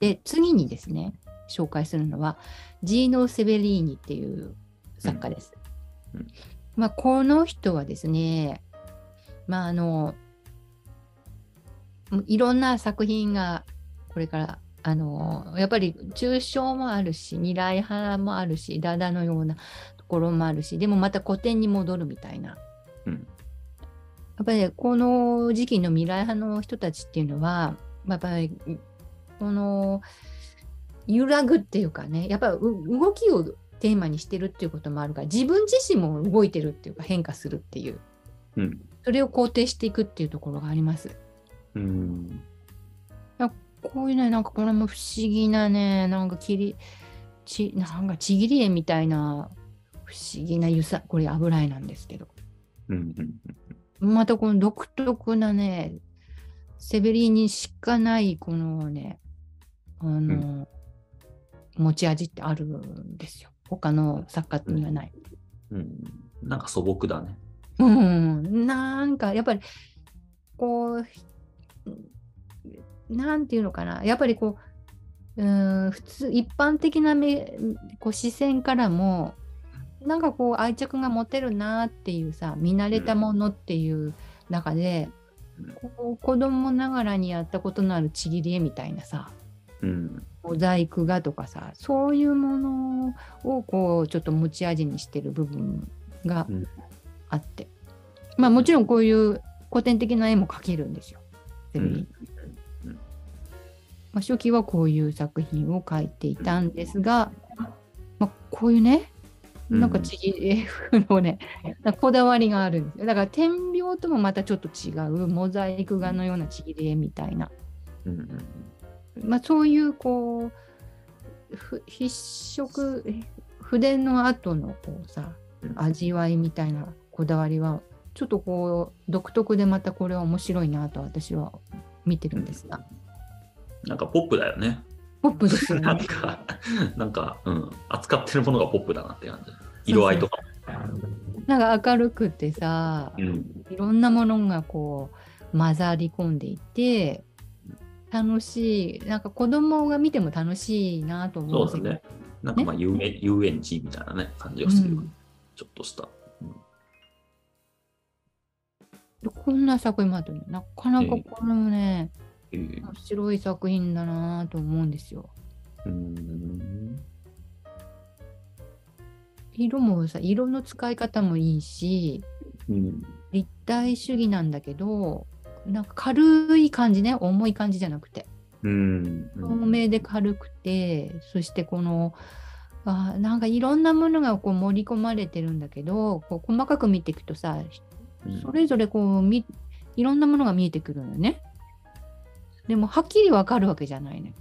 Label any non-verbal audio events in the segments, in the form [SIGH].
で次にですね紹介するのはジーノ・セベリーニっていう作家です。うん。うん。まあ、この人はですね、まあ、あのいろんな作品がこれからあのやっぱり抽象もあるし未来派もあるしダダのようなところもあるしでもまた古典に戻るみたいな。うん。やっぱりこの時期の未来派の人たちっていうのはやっぱりこの揺らぐっていうかねやっぱ動きをテーマにしてるっていうこともあるから自分自身も動いてるっていうか変化するっていう。うん。それを肯定していくっていうところがあります。うん。こういうねなんかこれも不思議なねなんか切りちなんかちぎり絵みたいな不思議なゆさこれ油絵なんですけど。うんうん。またこの独特なねセベリーにしかないこのねあの、持ち味ってあるんですよ。他の作家にはない。うん。なんか素朴だね。うん、なんかやっぱりこうなんていうのかな。やっぱりこううん普通一般的な目こう視線からもなんかこう愛着が持てるなっていうさ見慣れたものっていう中で、こう子供ながらにやったことのあるちぎり絵みたいなさうん。モザイク画とかさそういうものをこうちょっと持ち味にしてる部分がうん。あって、まあもちろんこういう古典的な絵も描けるんですよ。ゼミうん。まあ、初期はこういう作品を描いていたんですが、まあ、こういうねなんかちぎり絵のね、こだわりがあるんですよ。だから点描ともまたちょっと違うモザイク画のようなちぎり絵みたいな。うんうんまあ、そういうこうふ筆色え筆の後のこうさうん味わいみたいなこだわりはちょっとこう独特でまたこれは面白いなと私は見てるんですがなんかポップだよね。ポップですよなんね。か、なんか、うん、扱ってるものがポップだなって感じ。色合いとかなんか明るくてさも。うんいろんなものがこう混ざり込んでいて楽しい。なんか子供が見ても楽しいなと思うんですよそうだね。なんかまあ遊園遊園地みたいなね、感じがする。よ。うん。ちょっとした。でこんな作品もあってねな。かなかこれもね、えー面白い作品だなと思うんですよ。うーん。色もさ色の使い方もいいしうん。立体主義なんだけどなんか軽い感じね重い感じじゃなくて。うん。透明で軽くて、そしてこのあなんかいろんなものがこう盛り込まれてるんだけどこう細かく見ていくとさうん。それぞれこうみいろんなものが見えてくるのよね。でもはっきりわかるわけじゃないね。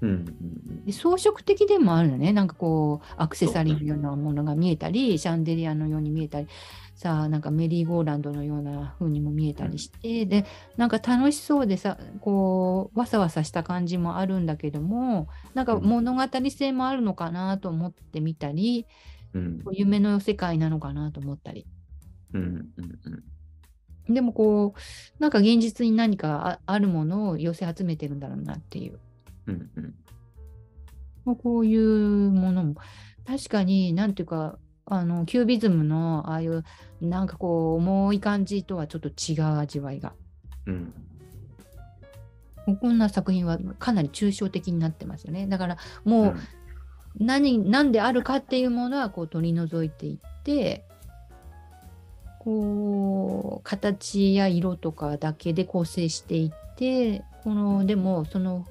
うん。うん。で装飾的でもあるのね。なんかこうアクセサリーのようなものが見えたり、シャンデリアのように見えたり、さあなんかメリーゴーランドのような風にも見えたりして、でなんか楽しそうでさこうわさわさした感じもあるんだけどもなんか物語性もあるのかなと思ってみたり、うん。夢の世界なのかなと思ったり。うんうんうん。でもこうなんか現実に何かああるものを寄せ集めてるんだろうなっていう。うんうん。まあこういうものも。確かになんていうかあのキュービズムのああいうなんかこう重い感じとはちょっと違う味わいが。うん。こんな作品はかなり抽象的になってますよね。だからもう何何であるかっていうものはこう取り除いていってこう形や色とかだけで構成していってこのでもその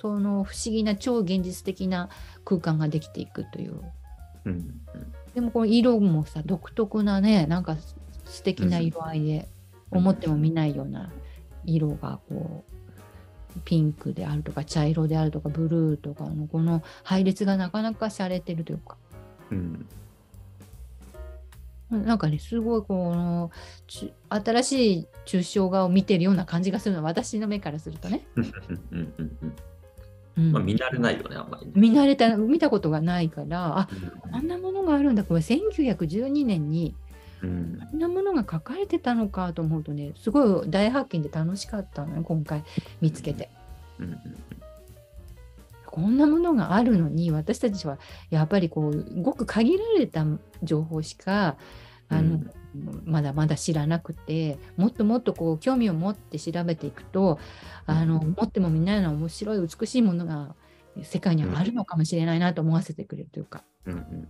その不思議な超現実的な空間ができていくという。うんうんでもこの色もさ独特なねなんか素敵な色合いで、思っても見ないような色がこうピンクであるとか茶色であるとかブルーとかのこの配列がなかなか洒落てるというか。うん。なんかねすごいこのち新しい抽象画を見てるような感じがするの私の目からするとね、うん。まあ見慣れないよね、あんまりね。見慣れた見たことがないからあうん。あんなものがあるんだ。これ1912年にうん。あんなものが書かれてたのかと思うとねすごい大発見で楽しかったのよ今回見つけて。うん。うん。こんなものがあるのに私たちはやっぱりこうごく限られた情報しかあの、うんまだまだ知らなくてもっともっとこう興味を持って調べていくとあの持ってもみんなような面白い美しいものが世界にはあるのかもしれないなと思わせてくれるというか、うんうん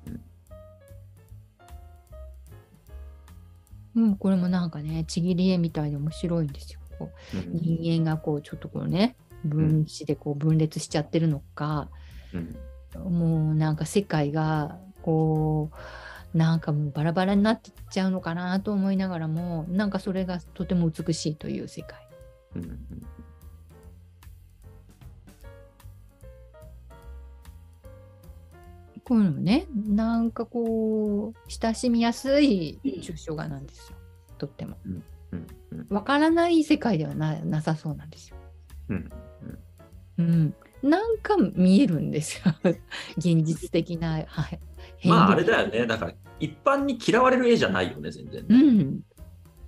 うん。うん、これもなんかねちぎり絵みたいで面白いんですよ。こううん人間がこうちょっとこうね分子でこう分裂しちゃってるのか、うん。もうなんか世界がこうなんかもうバラバラになってっちゃうのかなと思いながらもなんかそれがとても美しいという世界。うんうんこういうのもねなんかこう親しみやすい抽象画なんですよ。とっても。うん。うん。わからない世界ではななさそうなんですよ。うん。うん、なんか見えるんですよ [LAUGHS] 現実的な、はい、まああれ変だよね。だから一般に嫌われる絵じゃないよね、全然。うん、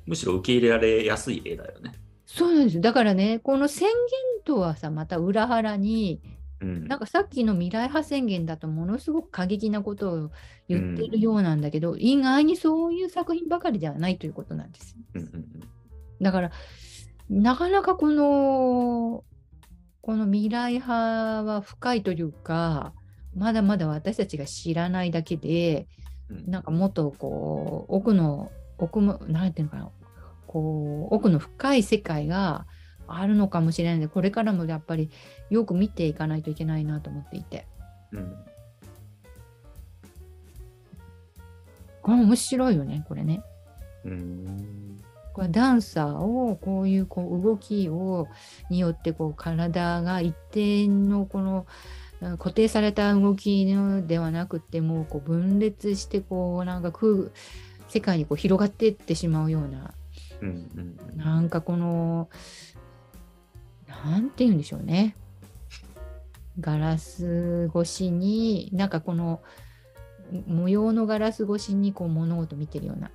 むしろ受け入れられやすい絵だよね。そうなんですよだからねこの宣言とはさまた裏腹にうんなんかさっきの未来派宣言だとものすごく過激なことを言ってるようなんだけど、意外にそういう作品ばかりではないということなんですよ。うんうんだからなかなかこのこの未来派は深いというかまだまだ私たちが知らないだけでうん。なんかもっとこう奥の奥もなんていうのかなこう奥の深い世界があるのかもしれないのでこれからもやっぱりよく見ていかないといけないなと思っていて。うん。これ面白いよねこれね。うんこれダンサーをこういうこう動きをによってこう体が一定のこのうん固定された動きのではなくてもうこう分裂してこうなんか空世界にこう広がっていってしまうようなうんうん。なんかこのなんて言うんでしょうね。ガラス越しになんかこの模様のガラス越しにこう物事見てるような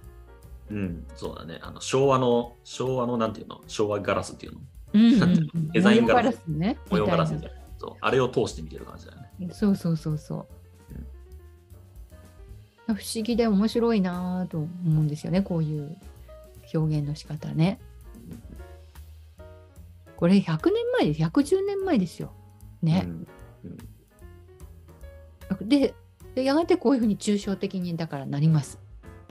うん、そうだね。あの昭和の、昭和のなんていうの？昭和ガラスっていうの？[LAUGHS] デザインガラス模様ね模様ガラスみたいな。そうあれを通して見てる感じだよね。なそうそうそうそう。不思議で面白いなぁと思うんですよね、こういう表現の仕方ね。これ100年前です、110年前ですよ。ね。うんうんでで、やがてこういうふうに抽象的にだからなります。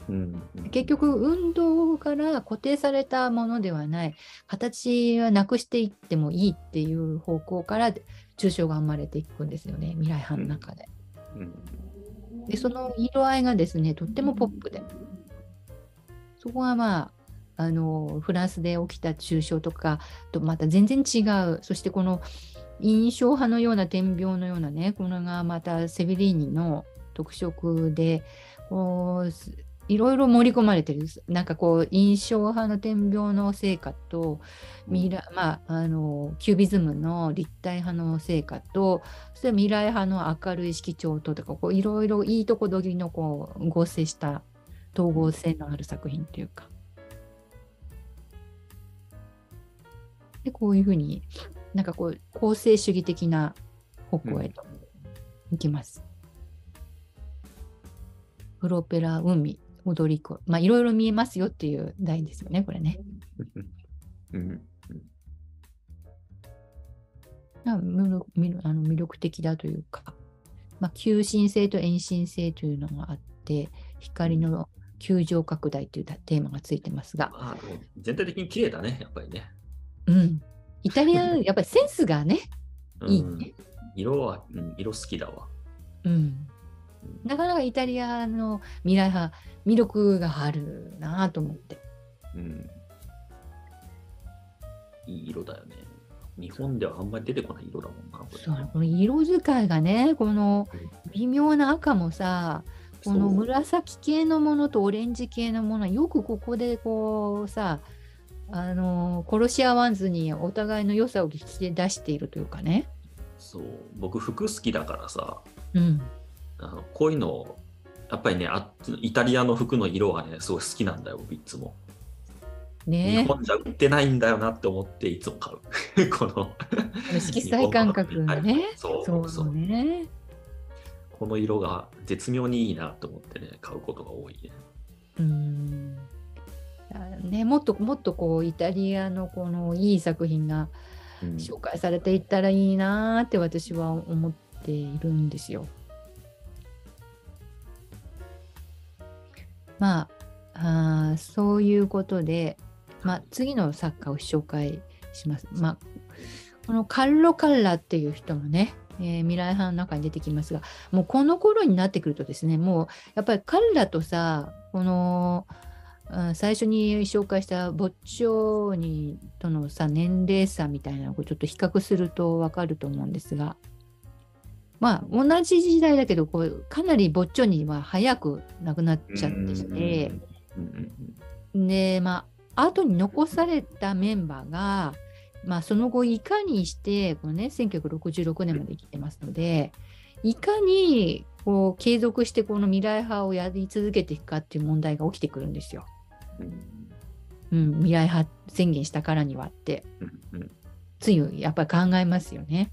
うんうん結局、運動から固定されたものではない、形はなくしていってもいいっていう方向から抽象が生まれていくんですよね、未来派の中で。うんで、その色合いがですね、とってもポップで。そこがまあ、あの、フランスで起きた抽象とかとまた全然違う。そしてこの印象派のような点描のようなね、これがまたセビリーニの特色で、こうすいろいろ盛り込まれてる。なんかこう、印象派の点描の成果と、未来、まあ、あの、キュービズムの立体派の成果と、そして未来派の明るい色調ととか、こういろいろいいとこ取りのこう合成した統合性のある作品というか。で、こういうふうに、なんかこう、構成主義的な方向へと行きます。プロペラ、海、踊り子、まあいろいろ見えますよっていう題ですよね、これね。うん。まあの魅力的だというか、まあ、求心性と遠心性というのがあって光の球状拡大というテーマがついてますが、まあ全体的に綺麗だね、やっぱりね。うん、イタリアやっぱりセンスがね、うん。いいね。色は、うん、色好きだわ。うん、なかなかイタリアの未来派魅力があるなと思って。うん。いい色だよね。日本ではあんまり出てこない色だもんな。これそうこの色使いがねこの微妙な赤もさこの紫系のものとオレンジ系のものよくここでこうさあの殺し合わずにお互いの良さを引き出しているというかね。そう僕服好きだからさうん、あのこういうのやっぱりねあイタリアの服の色がねすごい好きなんだよ僕いつも日ね本じゃ売ってないんだよなって思っていつも買う。[LAUGHS] この色彩感覚がね。そうそそううね。この色が絶妙にいいなと思ってね、買うことが多いね。うん。あね、もっともっとこうイタリアのこのいい作品がうん紹介されていったらいいなーって私は思っているんですよ。まああそういうことで、まあ、次の作家を紹介します。まあ、このカルロ・カッラっていう人もね、えー未来派の中に出てきますがもうこの頃になってくるとですねもうやっぱりカルラとさこのあ最初に紹介したボッチョーニとのさ年齢差みたいなのをちょっと比較すると分かると思うんですがまあ同じ時代だけどこうかなりボッチョーニは早く亡くなっちゃってしてでまあ後に残されたメンバーがまあその後いかにしてこのね1966年まで生きてますのでいかにこう継続してこの未来派をやり続けていくかっていう問題が起きてくるんですよ。うんうん、未来派宣言したからにはってついやっぱり考えますよね。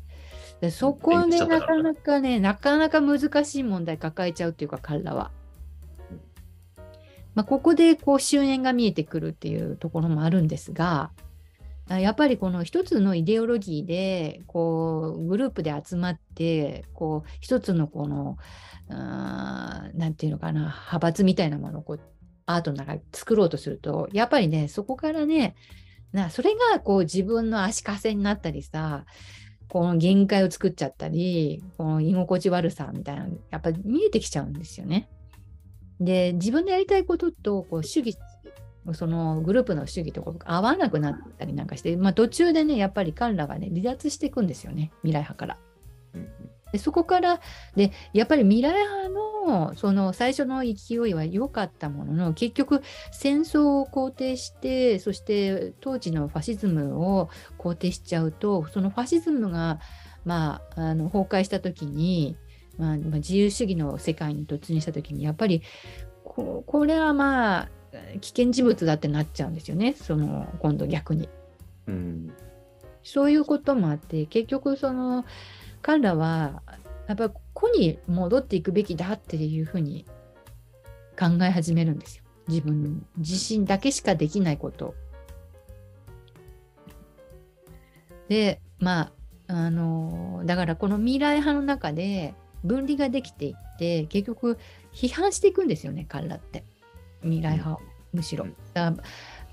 でそこでなかなかねなかなか難しい問題抱えちゃうっていうか彼らは。まあ、ここでこう終焉が見えてくるっていうところもあるんですがあやっぱりこの一つのイデオロギーでこうグループで集まってこう一つのこのあーなんていうのかな派閥みたいなものをこうアートの中で作ろうとするとやっぱりねそこからねなそれがこう自分の足かせになったりさこの限界を作っちゃったりこの居心地悪さみたいなのやっぱり見えてきちゃうんですよね。で自分でやりたいこととこう主義そのグループの主義とこう合わなくなったりなんかして、まあ、途中でねやっぱり彼らがね離脱していくんですよね未来派から。うんでそこからでやっぱり未来派のその最初の勢いは良かったものの結局戦争を肯定してそして当時のファシズムを肯定しちゃうとそのファシズムが、まあ、あの崩壊した時に、まあ、まあ自由主義の世界に突入した時にやっぱりここれはまあ危険事物だってなっちゃうんですよねその今度逆に。うんそういうこともあって結局その彼らはやっぱりここに戻っていくべきだっていうふうに考え始めるんですよ。自分自身だけしかできないこと。でまああのだからこの未来派の中で分離ができていって結局批判していくんですよね彼らって未来派をむしろ。うんだから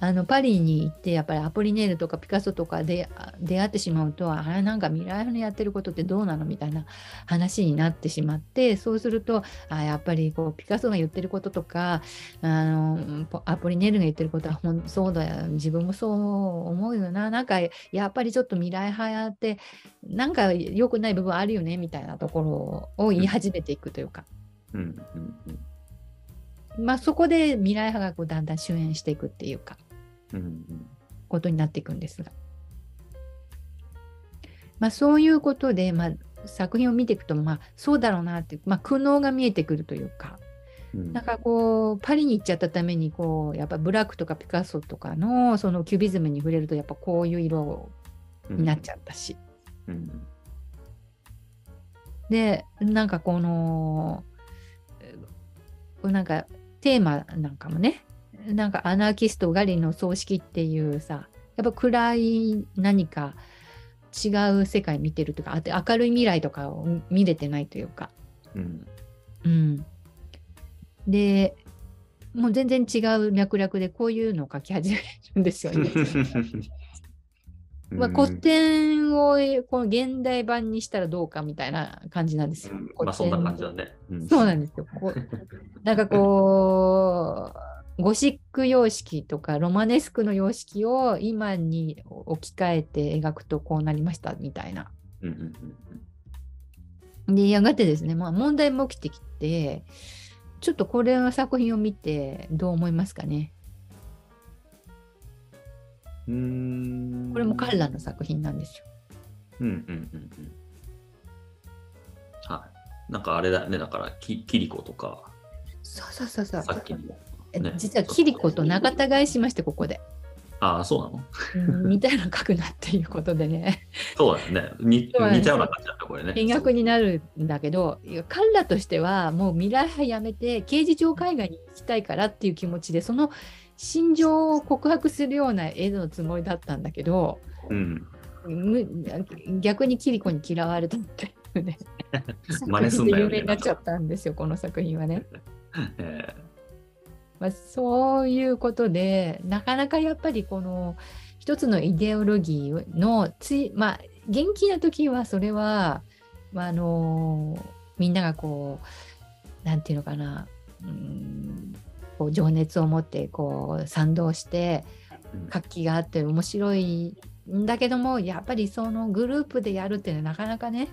あのパリに行ってやっぱりアポリネールとかピカソとかであ出会ってしまうとあれなんか未来派のやってることってどうなのみたいな話になってしまって [LAUGHS] そうするとあやっぱりこうピカソが言ってることとかあのポアポリネールが言ってることはほんそうだよ自分もそう思うよな。なんかやっぱりちょっと未来派やってなんか良くない部分あるよねみたいなところを言い始めていくというか、うんうんうん。まあ、そこで未来派がこうだんだん終焉していくっていうか。うんうんことになっていくんですが。まあ、そういうことで、まあ、作品を見ていくと、まあ、そうだろうなって、まあ、苦悩が見えてくるというか、うんなんかこう、パリに行っちゃったために、こう、やっぱブラックとかピカソとかの、そのキュビズムに触れると、やっぱこういう色になっちゃったし。うんで、なんかこの、なんかテーマなんかもね、なんかアナーキストガリの葬式っていうさ、やっぱ暗い何か違う世界見てるとか、あて明るい未来とかを見れてないというか、うんうん。で、もう全然違う脈絡でこういうのを書き始めるんですよね。[LAUGHS] まあ、古典をこの現代版にしたらどうかみたいな感じなんですよ。うんまあそんな感じだね。うんそうなんですよ。こうなんかこう、ゴシック様式とかロマネスクの様式を今に置き換えて描くとこうなりましたみたいな。で、やがてですね、まあ問題も起きてきて、ちょっとこれの作品を見てどう思いますかね？これも彼らの作品なんですよ。うんうんうんうん。はい。なんかあれだね、だから、きキリコとか、そうそうそうそう。さっきの、えね実はキリコと仲違いしまして、ここで。ああ、そうなの？うん似たような書くなっていうことでね、そうだよね。にそうだね似たような感じだった、これね。見学になるんだけど、彼らとしてはもう未来派やめて刑事上海外に行きたいからっていう気持ちで、その心情を告白するような絵のつもりだったんだけど、うん。む逆にキリコに嫌われたっていうね。[LAUGHS] 真似すんなよ有名 [LAUGHS] になっちゃったんですよ、この作品はね。[LAUGHS] えまあ、そういうことで、なかなかやっぱりこの一つのイデオロギーのつい、まあ、元気な時はそれは、まあ、あのみんながこう、なんていうのかな、うんこう情熱を持ってこう賛同して活気があって面白いんだけどもやっぱりそのグループでやるっていうのはなかなかね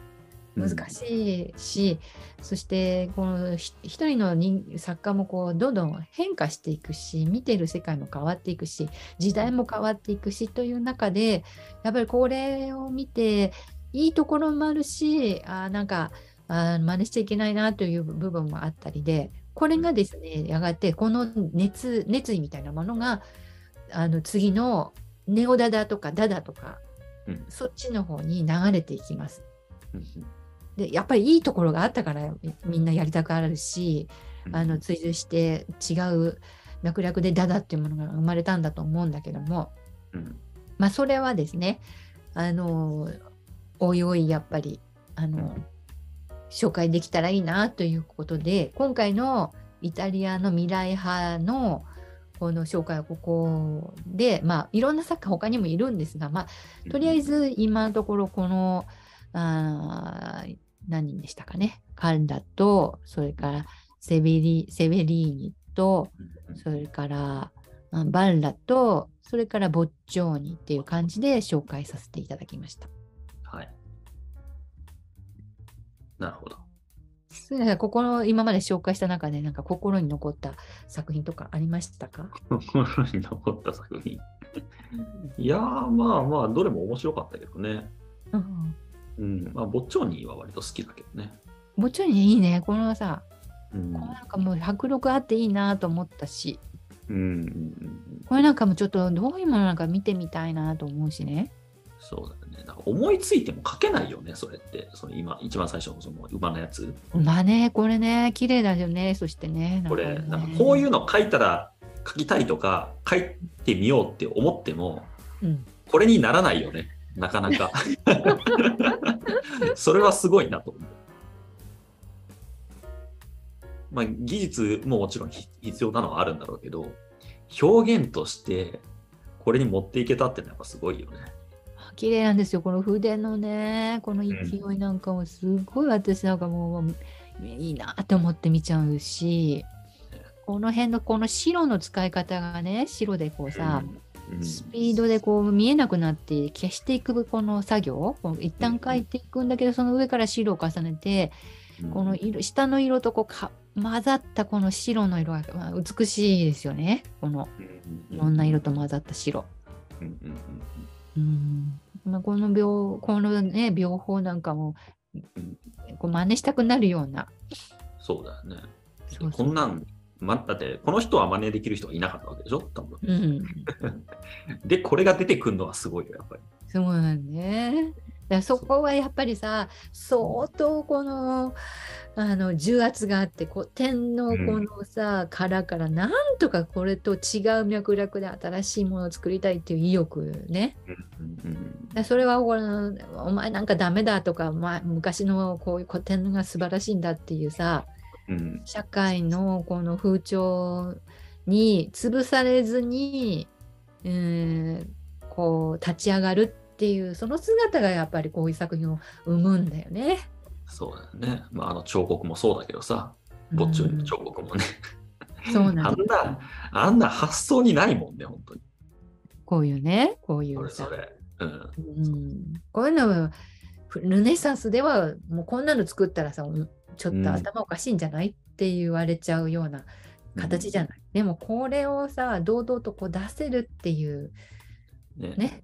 難しいし、そしてこのひ一人の人作家もこうどんどん変化していくし見てる世界も変わっていくし時代も変わっていくしという中でやっぱりこれを見ていいところもあるしあーなんかあー真似しちゃいけないなという部分もあったりでこれがですねやがてこの熱熱意みたいなものがあの次のネオダダとかダダとかうん。そっちの方に流れていきます。うんでやっぱりいいところがあったからみみんなやりたくなるしうん。あの追随して違う脈絡でダダっていうものが生まれたんだと思うんだけどもうん。まあそれはですねあのおいおいやっぱりあの紹介できたらいいなということで今回のイタリアの未来派のこの紹介はここでまあいろんな作家他にもいるんですがまあとりあえず今のところこのあー何人でしたかねカンダとそれからセベリセベリーニとうんそれからあバンラとそれからボッチョーニっていう感じで紹介させていただきました。はい。なるほど。それではここの今まで紹介した中でなんか心に残った作品とかありましたか、[LAUGHS] 心に残った作品。いやー、まあまあ、どれも面白かったけどね。うん、うん。まあ、ボッチョーニーは割と好きだけどね。ボッチョーニいいねこのさうん。このなんかもう迫力あっていいなと思ったしうん。これなんかもちょっとどういうものなんか見てみたいなと思うしね。そうだよね。なんか思いついても書けないよね、それって。その今、一番最初のその馬のやつ。まあねこれね綺麗だよねそしてねこれ、ねなんかこういうの書いたら書きたいとか、書いてみようって思っても、うんこれにならないよね。なかなか。[LAUGHS] それはすごいなと思う。まあ、技術ももちろんひ必要なのはあるんだろうけど、表現としてこれに持っていけたってのはやっぱすごいよね。綺麗なんですよこの筆のねこの勢いなんかもすごい私なんかもういいなと思って見ちゃうしこの辺のこの白の使い方がね白でこうさ、うんスピードでこう見えなくなって消していくこの作業一旦書いていくんだけどその上から白を重ねてうん。この色下の色とこうか混ざったこの白の色が、まあ、美しいですよね。このうん。いろんな色と混ざった白。うん。まあ、この描このね描法なんかもうん。こう真似したくなるような。そうだよね。そうそう。こんなん、ま、だってこの人は真似できる人はいなかったわけでしょ？多分。うん、[LAUGHS] で、これが出てくるのはすごいよ、やっぱり。すごいよね。だそこはやっぱりさ相当このあの重圧があってこう点のこのさ、殻からなんとかこれと違う脈絡で新しいものを作りたいっていう意欲ね。うんそれはこのお前なんかダメだとか、まあ、昔のこういう古典が素晴らしいんだっていうさうん社会のこの風潮に潰されずに、うん、こう立ち上がるっていうその姿がやっぱりこういう作品を生むんだよね。そうだよね。まあ、あの彫刻もそうだけどさ、ぼっちの彫刻もね。うんそうなんだあんな、あんな発想にないもんね、本当に。こういうねこういそうれさそれ。うん。うん、こういうのはルネサンスではもうこんなの作ったらさうんちょっと頭おかしいんじゃないって言われちゃうような形じゃない？でもこれをさ堂々とこう出せるっていうねね。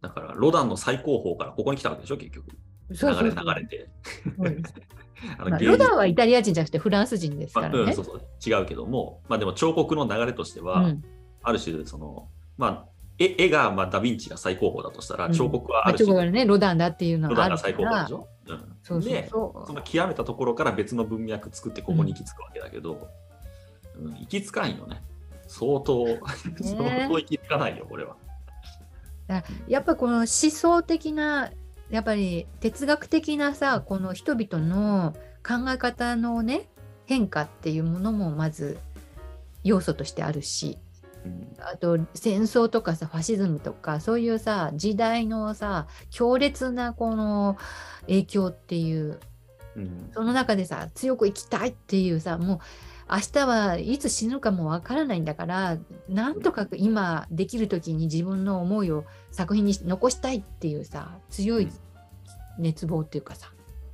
だから、ロダンの最高峰からここに来たわけでしょ、結局。流れ流れて。[LAUGHS] ロダンはイタリア人じゃなくてフランス人ですかまあらねうん、そう。そう違うけども、まあでも彫刻の流れとしては、うんある種、その、まあ、絵絵がまあダ・ヴィンチが最高峰だとしたら、うん。彫刻はまあ、あるし、彫刻はね、ロダンだっていうのロがあるかダンが最高峰らでしょ、うん。そうそうでその極めたところから別の文脈作ってここに行き着くわけだけど、うん行き着かんよね。相当、[LAUGHS] 相当行き着かないよ、これは。やっぱこの思想的なやっぱり哲学的なさこの人々の考え方のね変化っていうものもまず要素としてあるし。うんあと戦争とかさファシズムとかそういうさ時代のさ強烈なこの影響っていううん。その中でさ強く生きたいっていうさもう明日はいつ死ぬかもわからないんだからなんとか今できる時に自分の思いを作品に残したいっていうさ強い熱望っていうかさ。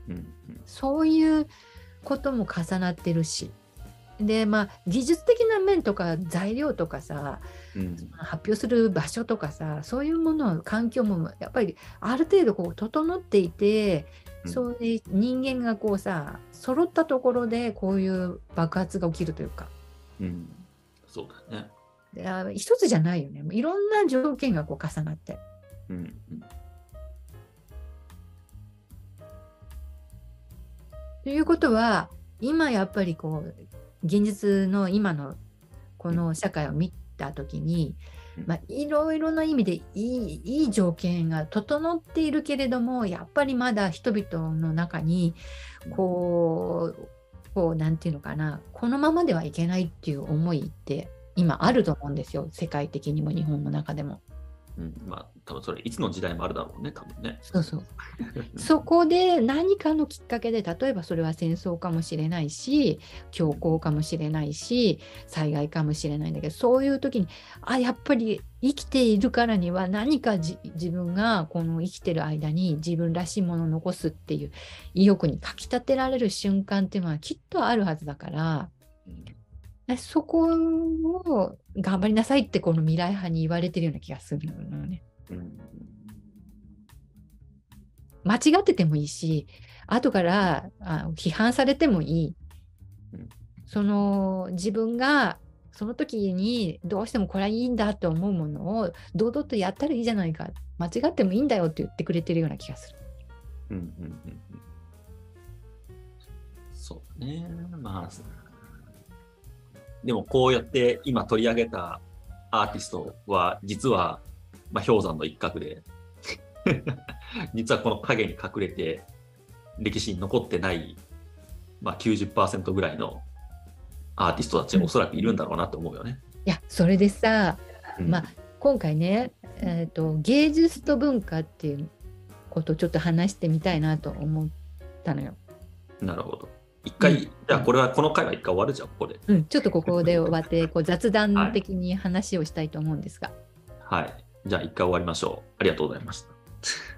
うん。うん。そういうことも重なってるしでまあ技術的な面とか材料とかさうん。発表する場所とかさそういうもの環境もやっぱりある程度こう整っていて、うん。そういう人間がこうさ揃ったところでこういう爆発が起きるというか。うん。そうだよね。であ一つじゃないよね。いろんな条件がこう重なって。うんうん。ということは今やっぱりこう現実の今のこの社会を見た時に、うん。まあ、いろいろな意味でいいいい条件が整っているけれどもやっぱりまだ人々の中にこうこうなんていうのかなこのままではいけないっていう思いって今あると思うんですよ。世界的にも日本の中でも。うん。まあ、多分それ、いつの時代もあるだろうね、多分ね。そうそう [LAUGHS] そこで何かのきっかけで例えばそれは戦争かもしれないし恐慌かもしれないし災害かもしれないんだけどそういう時にあやっぱり生きているからには何かじ自分がこの生きてる間に自分らしいものを残すっていう意欲にかきたてられる瞬間っていうのはきっとあるはずだからそこを頑張りなさいってこの未来派に言われてるような気がするのね。うん。間違っててもいいし後からあ批判されてもいい、うん。その自分がその時にどうしてもこれはいいんだと思うものを堂々とやったらいいじゃないか。間違ってもいいんだよって言ってくれてるような気がする。うんうんうんうん。そうね。まあ、でもこうやって今取り上げたアーティストは、実は、まあ、氷山の一角で、[LAUGHS] 実はこの影に隠れて、歴史に残ってない、まあ、90%ぐらいのアーティストたちがおそらくいるんだろうなと思うよね。いやそれでさうんまあ今回ね、えーと芸術と文化っていうことをちょっと話してみたいなと思ったのよ。なるほど。一回、うんじゃあこれはこの回は一回終わるじゃん、ここで。うん、ちょっとここで終わってこう雑談的に話をしたいと思うんですが。はい。じゃあ一回終わりましょう。ありがとうございました。